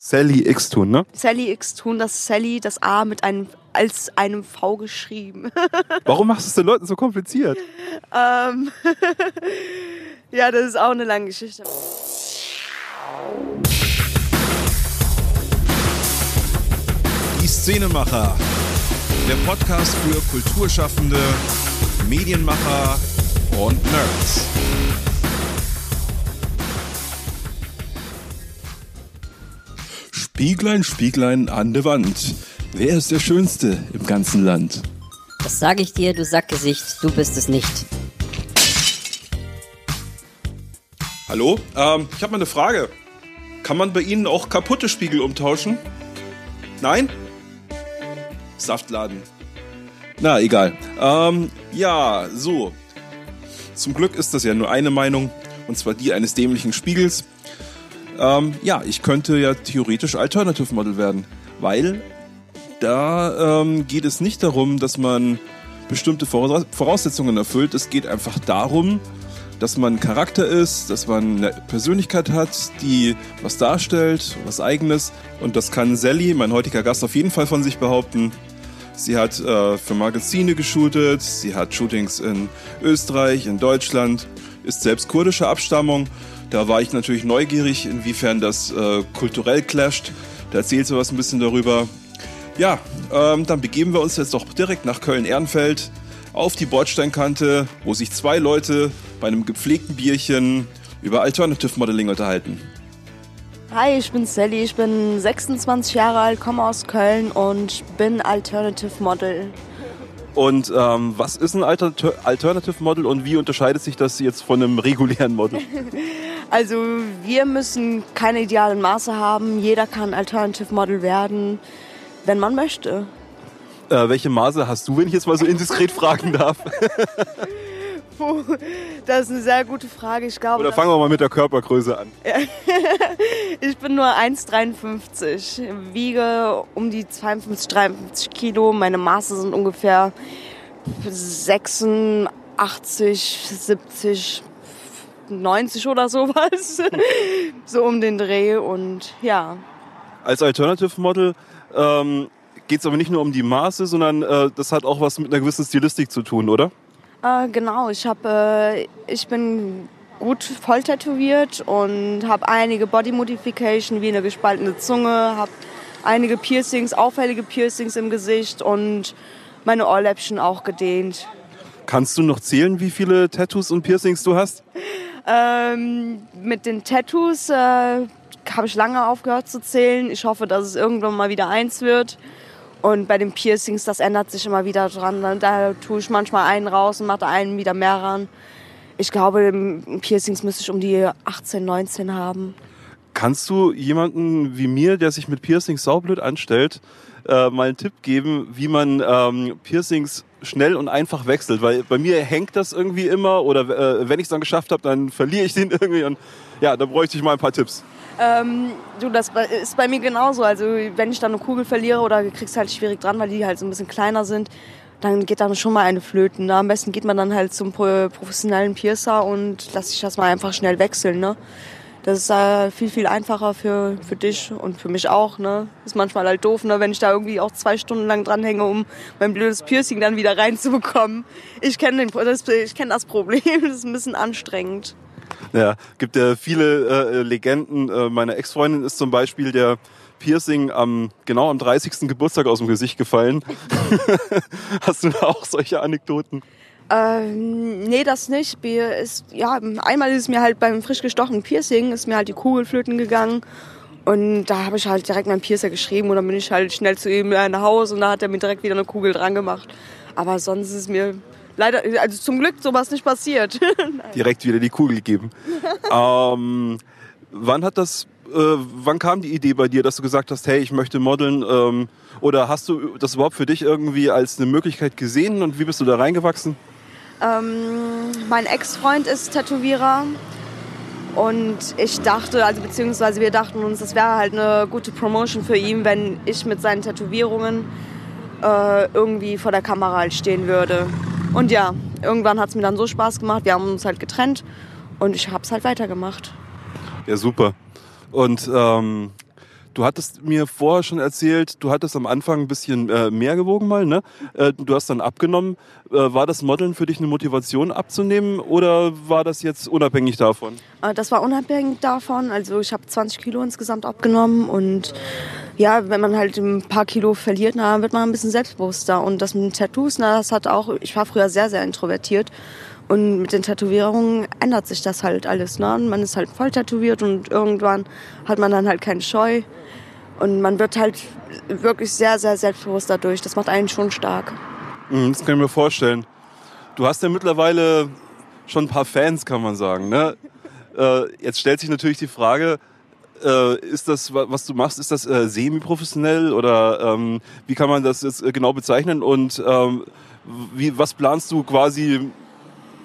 Sally X tun, ne? Sally X tun, das Sally, das A mit einem als einem V geschrieben. Warum machst du es den Leuten so kompliziert? ähm, ja, das ist auch eine lange Geschichte. Die Szenemacher. Der Podcast für Kulturschaffende, Medienmacher und Nerds. Spieglein, Spieglein an der Wand. Wer ist der Schönste im ganzen Land? Das sage ich dir, du Sackgesicht, du bist es nicht. Hallo? Ähm, ich habe mal eine Frage. Kann man bei Ihnen auch kaputte Spiegel umtauschen? Nein? Saftladen. Na, egal. Ähm, ja, so. Zum Glück ist das ja nur eine Meinung, und zwar die eines dämlichen Spiegels. Ähm, ja, ich könnte ja theoretisch Alternative Model werden, weil da ähm, geht es nicht darum, dass man bestimmte Voraussetzungen erfüllt. Es geht einfach darum, dass man Charakter ist, dass man eine Persönlichkeit hat, die was darstellt, was eigenes. Und das kann Sally, mein heutiger Gast, auf jeden Fall von sich behaupten. Sie hat äh, für Magazine geshootet, sie hat Shootings in Österreich, in Deutschland, ist selbst kurdischer Abstammung. Da war ich natürlich neugierig, inwiefern das äh, kulturell clasht. Da erzählt sie was ein bisschen darüber. Ja, ähm, dann begeben wir uns jetzt doch direkt nach Köln-Ehrenfeld auf die Bordsteinkante, wo sich zwei Leute bei einem gepflegten Bierchen über Alternative Modeling unterhalten. Hi, ich bin Sally, ich bin 26 Jahre alt, komme aus Köln und bin Alternative Model. Und ähm, was ist ein Alter Alternative Model und wie unterscheidet sich das jetzt von einem regulären Model? also wir müssen keine idealen Maße haben. Jeder kann Alternative Model werden, wenn man möchte. Äh, welche Maße hast du, wenn ich jetzt mal so indiskret fragen darf? Das ist eine sehr gute Frage. Ich glaube, Oder fangen wir mal mit der Körpergröße an. ich bin nur 1,53, wiege um die 52, 53 Kilo. Meine Maße sind ungefähr 86, 70, 90 oder sowas. so um den Dreh und ja. Als Alternative Model ähm, geht es aber nicht nur um die Maße, sondern äh, das hat auch was mit einer gewissen Stilistik zu tun, oder? Äh, genau, ich, hab, äh, ich bin gut voll tätowiert und habe einige Body Modification wie eine gespaltene Zunge, habe einige Piercings, auffällige Piercings im Gesicht und meine Ohrläppchen auch gedehnt. Kannst du noch zählen, wie viele Tattoos und Piercings du hast? Ähm, mit den Tattoos äh, habe ich lange aufgehört zu zählen. Ich hoffe, dass es irgendwann mal wieder eins wird. Und bei den Piercings, das ändert sich immer wieder dran. Da tue ich manchmal einen raus und mache einen wieder mehr ran. Ich glaube, Piercings müsste ich um die 18, 19 haben. Kannst du jemanden wie mir, der sich mit Piercings saublöd anstellt, äh, mal einen Tipp geben, wie man ähm, Piercings schnell und einfach wechselt? Weil bei mir hängt das irgendwie immer oder äh, wenn ich es dann geschafft habe, dann verliere ich den irgendwie. Und ja, da bräuchte ich mal ein paar Tipps. Ähm, du, das ist bei mir genauso. Also wenn ich dann eine Kugel verliere oder kriegst halt schwierig dran, weil die halt so ein bisschen kleiner sind, dann geht dann schon mal eine flöten. Ne? Am besten geht man dann halt zum professionellen Piercer und lass sich das mal einfach schnell wechseln. Ne? Das ist äh, viel, viel einfacher für, für dich und für mich auch. Ne? Ist manchmal halt doof, ne? wenn ich da irgendwie auch zwei Stunden lang dranhänge, um mein blödes Piercing dann wieder reinzubekommen. Ich kenne das, kenn das Problem, das ist ein bisschen anstrengend. Ja, gibt ja viele äh, Legenden. Äh, meine Ex-Freundin ist zum Beispiel der Piercing am genau am 30. Geburtstag aus dem Gesicht gefallen. Hast du da auch solche Anekdoten? Ähm, nee, das nicht. Ist, ja, einmal ist mir halt beim frisch gestochenen Piercing ist mir halt die Kugel flöten gegangen. Und da habe ich halt direkt meinen Piercer geschrieben und dann bin ich halt schnell zu ihm nach Hause und da hat er mir direkt wieder eine Kugel dran gemacht. Aber sonst ist mir leider, also zum Glück sowas nicht passiert. Direkt wieder die Kugel geben. ähm, wann hat das, äh, wann kam die Idee bei dir, dass du gesagt hast, hey, ich möchte modeln? Ähm, oder hast du das überhaupt für dich irgendwie als eine Möglichkeit gesehen und wie bist du da reingewachsen? Ähm, mein Ex-Freund ist Tätowierer und ich dachte, also beziehungsweise wir dachten uns, das wäre halt eine gute Promotion für ihn, wenn ich mit seinen Tätowierungen äh, irgendwie vor der Kamera halt stehen würde. Und ja, irgendwann hat es mir dann so Spaß gemacht. Wir haben uns halt getrennt und ich habe es halt weitergemacht. Ja, super. Und ähm, du hattest mir vorher schon erzählt, du hattest am Anfang ein bisschen äh, mehr gewogen mal, ne? Äh, du hast dann abgenommen. Äh, war das Modeln für dich eine Motivation abzunehmen oder war das jetzt unabhängig davon? Äh, Das war unabhängig davon. Also ich habe 20 Kilo insgesamt abgenommen und ja, wenn man halt ein paar Kilo verliert, na, wird man ein bisschen selbstbewusster. Und das mit den Tattoos, na, das hat auch, ich war früher sehr, sehr introvertiert. Und mit den Tätowierungen ändert sich das halt alles. Ne? Man ist halt voll tätowiert und irgendwann hat man dann halt keine Scheu. Und man wird halt wirklich sehr, sehr selbstbewusst dadurch. Das macht einen schon stark. Mhm, Das kann ich mir vorstellen. Du hast ja mittlerweile schon ein paar Fans, kann man sagen. Ne? Äh, jetzt stellt sich natürlich die Frage, äh, ist das, wa- was du machst, ist das äh, semi-professionell oder ähm, wie kann man das jetzt genau bezeichnen und ähm, wie, was planst du quasi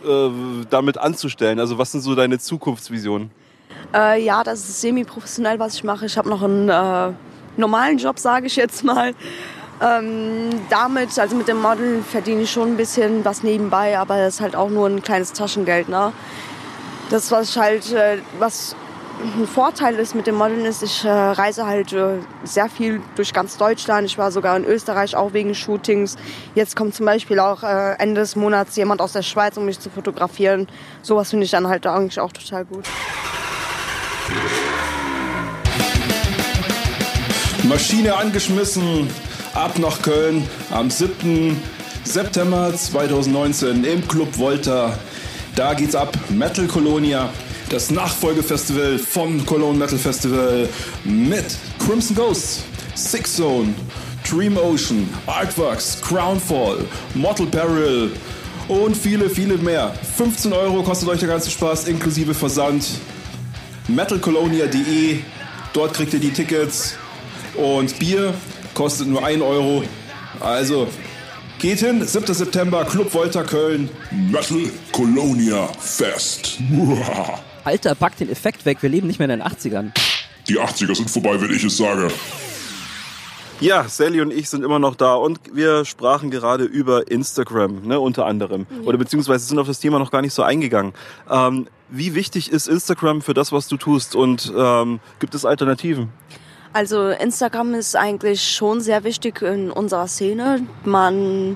äh, damit anzustellen? Also was sind so deine Zukunftsvisionen? Äh, ja, das ist semi-professionell, was ich mache. Ich habe noch einen äh, normalen Job, sage ich jetzt mal. Ähm, damit, also mit dem Modeln verdiene ich schon ein bisschen was nebenbei, aber das ist halt auch nur ein kleines Taschengeld. Ne? Das, was ich halt, äh, was ein Vorteil ist mit dem Modeln ist, ich äh, reise halt äh, sehr viel durch ganz Deutschland. Ich war sogar in Österreich auch wegen Shootings. Jetzt kommt zum Beispiel auch äh, Ende des Monats jemand aus der Schweiz, um mich zu fotografieren. Sowas finde ich dann halt eigentlich auch total gut. Maschine angeschmissen, ab nach Köln am 7. September 2019 im Club Volta. Da geht's ab, Metal Colonia, das Nachfolgefestival vom Cologne Metal Festival mit Crimson Ghost, Six Zone, Dream Ocean, Artworks, Crownfall, Mortal Peril und viele, viele mehr. 15 Euro kostet euch der ganze Spaß inklusive Versand. metalcolonia.de, dort kriegt ihr die Tickets. Und Bier kostet nur 1 Euro. Also geht hin, 7. September, Club Volta Köln. Metal Colonia Fest. Alter, pack den Effekt weg, wir leben nicht mehr in den 80ern. Die 80er sind vorbei, wenn ich es sage. Ja, Sally und ich sind immer noch da und wir sprachen gerade über Instagram, ne, unter anderem. Oder beziehungsweise sind auf das Thema noch gar nicht so eingegangen. Ähm, wie wichtig ist Instagram für das, was du tust und ähm, gibt es Alternativen? Also Instagram ist eigentlich schon sehr wichtig in unserer Szene. Man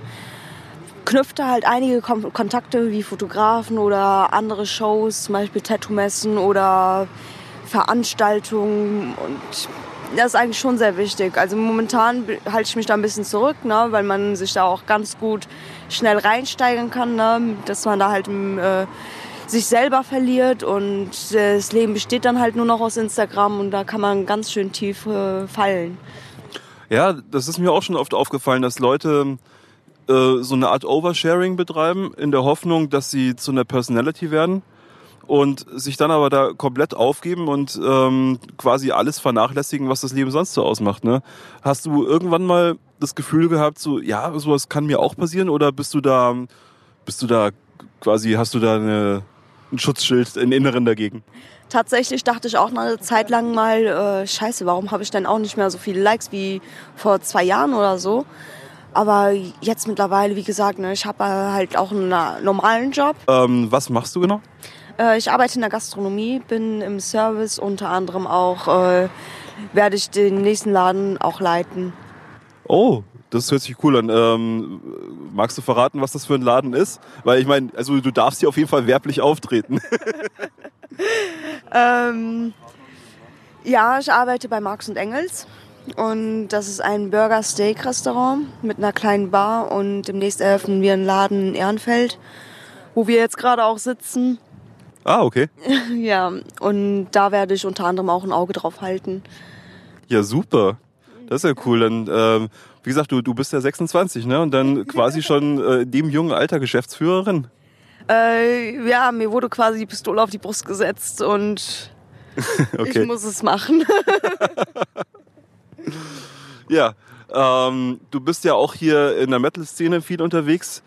knüpft da halt einige Kom Kontakte wie Fotografen oder andere Shows, zum Beispiel Tattoo-Messen oder Veranstaltungen und das ist eigentlich schon sehr wichtig. Also momentan halte ich mich da ein bisschen zurück, ne, weil man sich da auch ganz gut schnell reinsteigern kann, ne, dass man da halt im, äh, sich selber verliert und äh, das Leben besteht dann halt nur noch aus Instagram und da kann man ganz schön tief äh, fallen. Ja, das ist mir auch schon oft aufgefallen, dass Leute äh, so eine Art Oversharing betreiben, in der Hoffnung, dass sie zu einer Personality werden und sich dann aber da komplett aufgeben und ähm, quasi alles vernachlässigen, was das Leben sonst so ausmacht. Ne? Hast du irgendwann mal das Gefühl gehabt, so ja, sowas kann mir auch passieren, oder bist du da, bist du da quasi, hast du da eine, ein Schutzschild im Inneren dagegen? Tatsächlich dachte ich auch eine Zeit lang mal, äh, scheiße, warum habe ich denn auch nicht mehr so viele Likes wie vor zwei Jahren oder so. Aber jetzt mittlerweile, wie gesagt, ne, ich habe äh, halt auch einen normalen Job. Ähm, was machst du genau? Äh, ich arbeite in der Gastronomie, bin im Service, unter anderem auch äh, werde ich den nächsten Laden auch leiten. Oh, das hört sich cool an. Ähm, magst du verraten, was das für ein Laden ist? Weil ich meine, also du darfst hier auf jeden Fall werblich auftreten. Ähm, ja, ich arbeite bei Marx und Engels. Und das ist ein Burger-Steak-Restaurant mit einer kleinen Bar. Und demnächst eröffnen wir einen Laden in Ehrenfeld, wo wir jetzt gerade auch sitzen. ah, okay. Ja, und da werde ich unter anderem auch ein Auge drauf halten. Ja, super. Das ist ja cool. Dann, ähm, wie gesagt, du, du bist ja 26, ne? Und dann quasi schon äh, in dem jungen Alter Geschäftsführerin. Äh, ja, mir wurde quasi die Pistole auf die Brust gesetzt und Okay. ich muss es machen. Ja, ähm, du bist ja auch hier in der Metal-Szene viel unterwegs.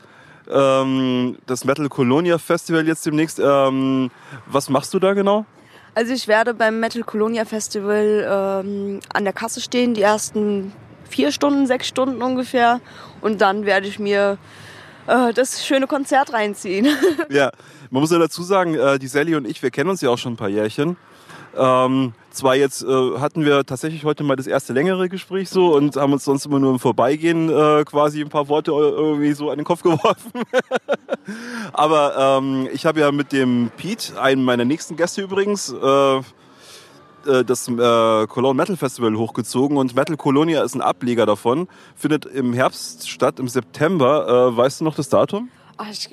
Ähm, das Metal Colonia Festival jetzt demnächst. Ähm, was machst du da genau? Also ich werde beim Metal Colonia Festival ähm, an der Kasse stehen, die ersten vier Stunden, sechs Stunden ungefähr. Und dann werde ich mir äh, das schöne Konzert reinziehen. Ja, man muss ja dazu sagen, äh, die Sally und ich, wir kennen uns ja auch schon ein paar Jährchen. Ähm, zwar jetzt äh, hatten wir tatsächlich heute mal das erste längere Gespräch so und haben uns sonst immer nur im Vorbeigehen äh, quasi ein paar Worte irgendwie so an den Kopf geworfen. Aber ähm, ich habe ja mit dem Pete, einem meiner nächsten Gäste übrigens, äh, äh, das äh, Cologne Metal Festival hochgezogen und Metal Colonia ist ein Ableger davon. Findet im Herbst statt, im September. Äh, weißt du noch das Datum? Ah, ich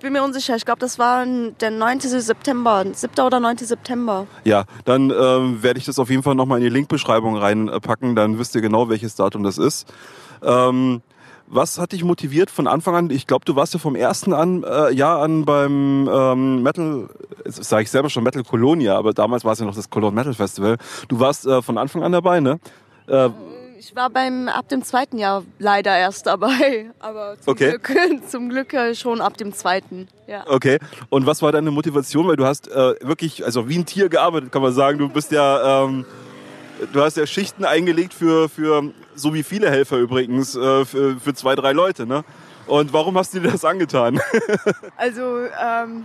bin mir unsicher. Ich glaube, das war der 9. September. 7. oder 9. September. Ja, dann ähm, werde ich das auf jeden Fall nochmal in die Linkbeschreibung reinpacken. Dann wisst ihr genau, welches Datum das ist. Ähm, was hat dich motiviert von Anfang an? Ich glaube, du warst ja vom ersten an, äh, Jahr an beim ähm, Metal, sage ich selber schon Metal Colonia, aber damals war es ja noch das Cologne Metal Festival. Du warst äh, von Anfang an dabei, ne? Äh, Ich war beim ab dem zweiten Jahr leider erst dabei, aber zum Okay. Glück, zum Glück äh, schon ab dem zweiten. Ja. okay. Und was war deine Motivation? Weil du hast äh, wirklich, also wie ein Tier gearbeitet, kann man sagen. Du bist ja, ähm, du hast ja Schichten eingelegt für, für so wie viele Helfer übrigens, äh, für, für zwei, drei Leute, ne? Und warum hast du dir das angetan? Also ähm,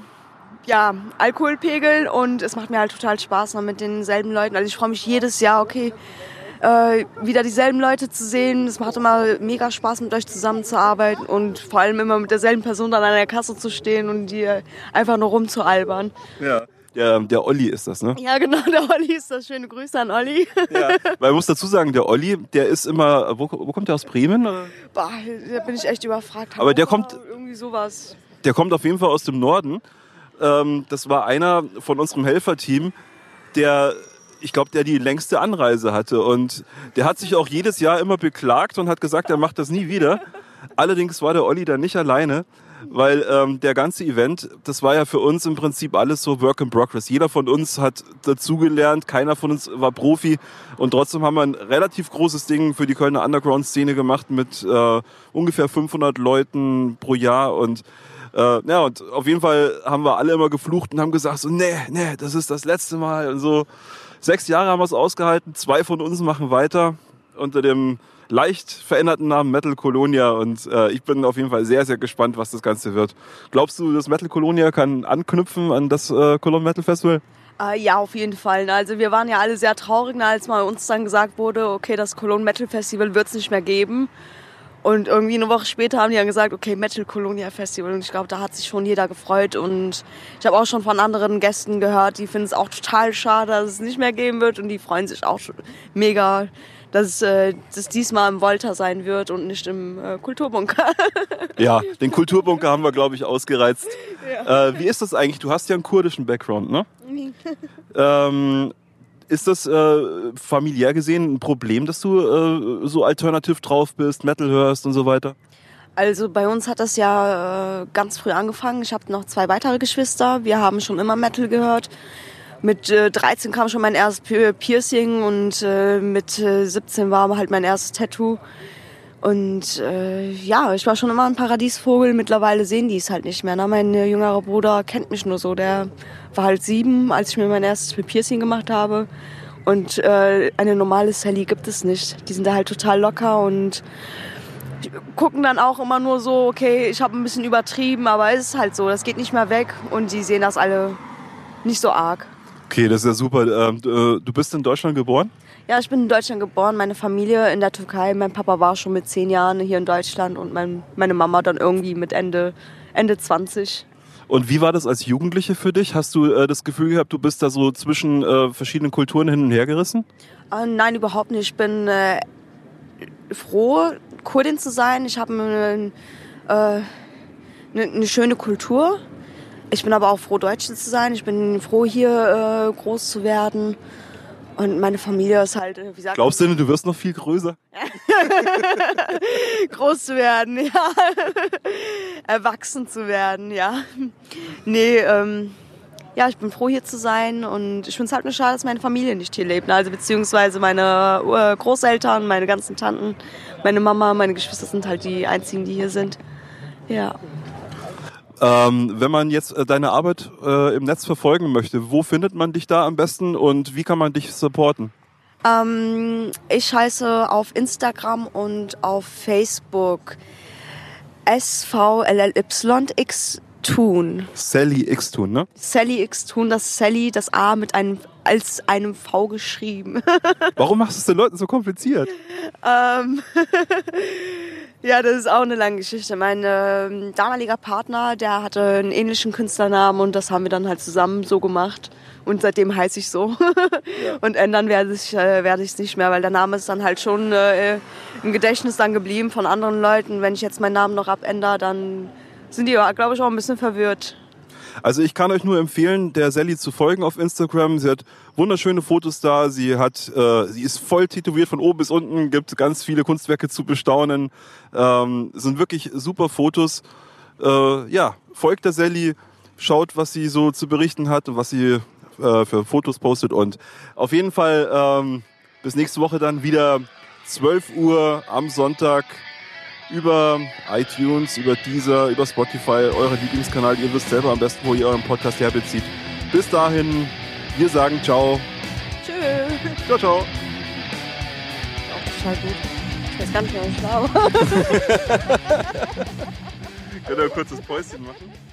ja, Alkoholpegel und es macht mir halt total Spaß noch mit denselben Leuten. Also ich freue mich jedes Jahr, okay, äh, wieder dieselben Leute zu sehen. Es macht immer mega Spaß, mit euch zusammenzuarbeiten und vor allem immer mit derselben Person dann an der Kasse zu stehen und die einfach nur rumzualbern. Ja. Der, der Olli ist das, ne? Ja, genau, der Olli ist das. Schöne Grüße an Olli. Ja. Weil ich muss dazu sagen, der Olli, der ist immer, wo, wo kommt der aus Bremen? oder? Boah, da bin ich echt überfragt. Aber der kommt- Irgendwie sowas. Der kommt auf jeden Fall aus dem Norden. Ähm, das war einer von unserem Helferteam, der, ich glaube, der die längste Anreise hatte. Und der hat sich auch jedes Jahr immer beklagt und hat gesagt, er macht das nie wieder. Allerdings war der Olli da nicht alleine, weil ähm, der ganze Event, das war ja für uns im Prinzip alles so Work in Progress. Jeder von uns hat dazugelernt, keiner von uns war Profi und trotzdem haben wir ein relativ großes Ding für die Kölner Underground-Szene gemacht mit äh, ungefähr 500 Leuten pro Jahr und äh, ja, und auf jeden Fall haben wir alle immer geflucht und haben gesagt, so, nee, nee, das ist das letzte Mal. Und so sechs Jahre haben wir es ausgehalten, zwei von uns machen weiter unter dem leicht veränderten Namen Metal Colonia und äh, ich bin auf jeden Fall sehr, sehr gespannt, was das Ganze wird. Glaubst du, das Metal Colonia kann anknüpfen an das äh, Cologne Metal Festival? Äh, ja, auf jeden Fall. ne. Also wir waren ja alle sehr traurig, ne, als mal uns dann gesagt wurde, okay, das Cologne Metal Festival wird es nicht mehr geben. Und irgendwie eine Woche später haben die dann gesagt, okay, Metal Colonia Festival. Und ich glaube, da hat sich schon jeder gefreut. Und ich habe auch schon von anderen Gästen gehört, die finden es auch total schade, dass es nicht mehr geben wird. Und die freuen sich auch schon mega, dass es äh, das diesmal im Volta sein wird und nicht im äh, Kulturbunker. Ja, den Kulturbunker haben wir, glaube ich, ausgereizt. Äh, wie ist das eigentlich? Du hast ja einen kurdischen Background, ne? ähm, ist das äh, familiär gesehen ein Problem, dass du äh, so alternativ drauf bist, Metal hörst und so weiter? Also bei uns hat das ja äh, ganz früh angefangen. Ich habe noch zwei weitere Geschwister. Wir haben schon immer Metal gehört. Mit äh, 13 kam schon mein erstes Pi- Piercing und äh, mit äh, 17 war halt mein erstes Tattoo. Und äh, ja, ich war schon immer ein Paradiesvogel. Mittlerweile sehen die es halt nicht mehr. Ne? Mein äh, jüngerer Bruder kennt mich nur so. Der war halt sieben, als ich mir mein erstes Piercing gemacht habe. Und äh, eine normale Sally gibt es nicht. Die sind da halt total locker und gucken dann auch immer nur so, okay, ich habe ein bisschen übertrieben, aber es ist halt so, das geht nicht mehr weg und die sehen das alle nicht so arg. Okay, das ist ja super. Ähm, du, äh, du bist in Deutschland geboren? Ja, ich bin in Deutschland geboren, meine Familie in der Türkei. Mein Papa war schon mit zehn Jahren hier in Deutschland und mein, meine Mama dann irgendwie mit Ende, Ende 20. Und wie war das als Jugendliche für dich? Hast du äh, das Gefühl gehabt, du bist da so zwischen äh, verschiedenen Kulturen hin und her gerissen? Äh, nein, überhaupt nicht. Ich bin äh, froh, Kurdin zu sein. Ich habe eine, äh, eine, eine schöne Kultur. Ich bin aber auch froh, Deutsche zu sein. Ich bin froh, hier äh, groß zu werden. Und meine Familie ist halt, äh, wie sagt Glaubst du denn, du wirst noch viel größer? groß zu werden, ja. Erwachsen zu werden, ja. Nee, ähm, ja, ich bin froh, hier zu sein. Und ich finde es halt nur schade, dass meine Familie nicht hier lebt. Also beziehungsweise meine äh, Großeltern, meine ganzen Tanten, meine Mama, meine Geschwister sind halt die einzigen, die hier sind. Ja. Ähm, wenn man jetzt äh, deine Arbeit äh, im Netz verfolgen möchte, wo findet man dich da am besten und wie kann man dich supporten? Ähm, ich heiße auf Instagram und auf Facebook SVLLYX Thun. Sally X Tun, ne? Sally X Thun, das Sally, das A mit einem als einem V geschrieben. Warum machst du es den Leuten so kompliziert? ähm, ja, das ist auch eine lange Geschichte. Mein ähm, damaliger Partner, der hatte einen ähnlichen Künstlernamen und das haben wir dann halt zusammen so gemacht. Und seitdem heiße ich so. Und ändern werde ich äh, werde ich es nicht mehr, weil der Name ist dann halt schon äh, im Gedächtnis dann geblieben von anderen Leuten. Wenn ich jetzt meinen Namen noch abändere, dann sind die, glaube ich, auch ein bisschen verwirrt. Also ich kann euch nur empfehlen, der Sally zu folgen auf Instagram. Sie hat wunderschöne Fotos da. Sie hat, äh, sie ist voll tätowiert von oben bis unten. Gibt ganz viele Kunstwerke zu bestaunen. Ähm, sind wirklich super Fotos. Äh, ja, folgt der Sally, schaut, was sie so zu berichten hat und was sie äh, für Fotos postet. Und auf jeden Fall ähm, bis nächste Woche dann wieder 12 Uhr am Sonntag über iTunes, über Deezer, über Spotify, euer Lieblingskanal. Ihr wisst selber am besten, wo ihr euren Podcast herbezieht. Bis dahin, wir sagen ciao. Tschüss. Ciao, ciao. Auch total gut. Ich weiß gar nicht mehr, was ich glaube. Könnt ihr ein kurzes Päuschen machen?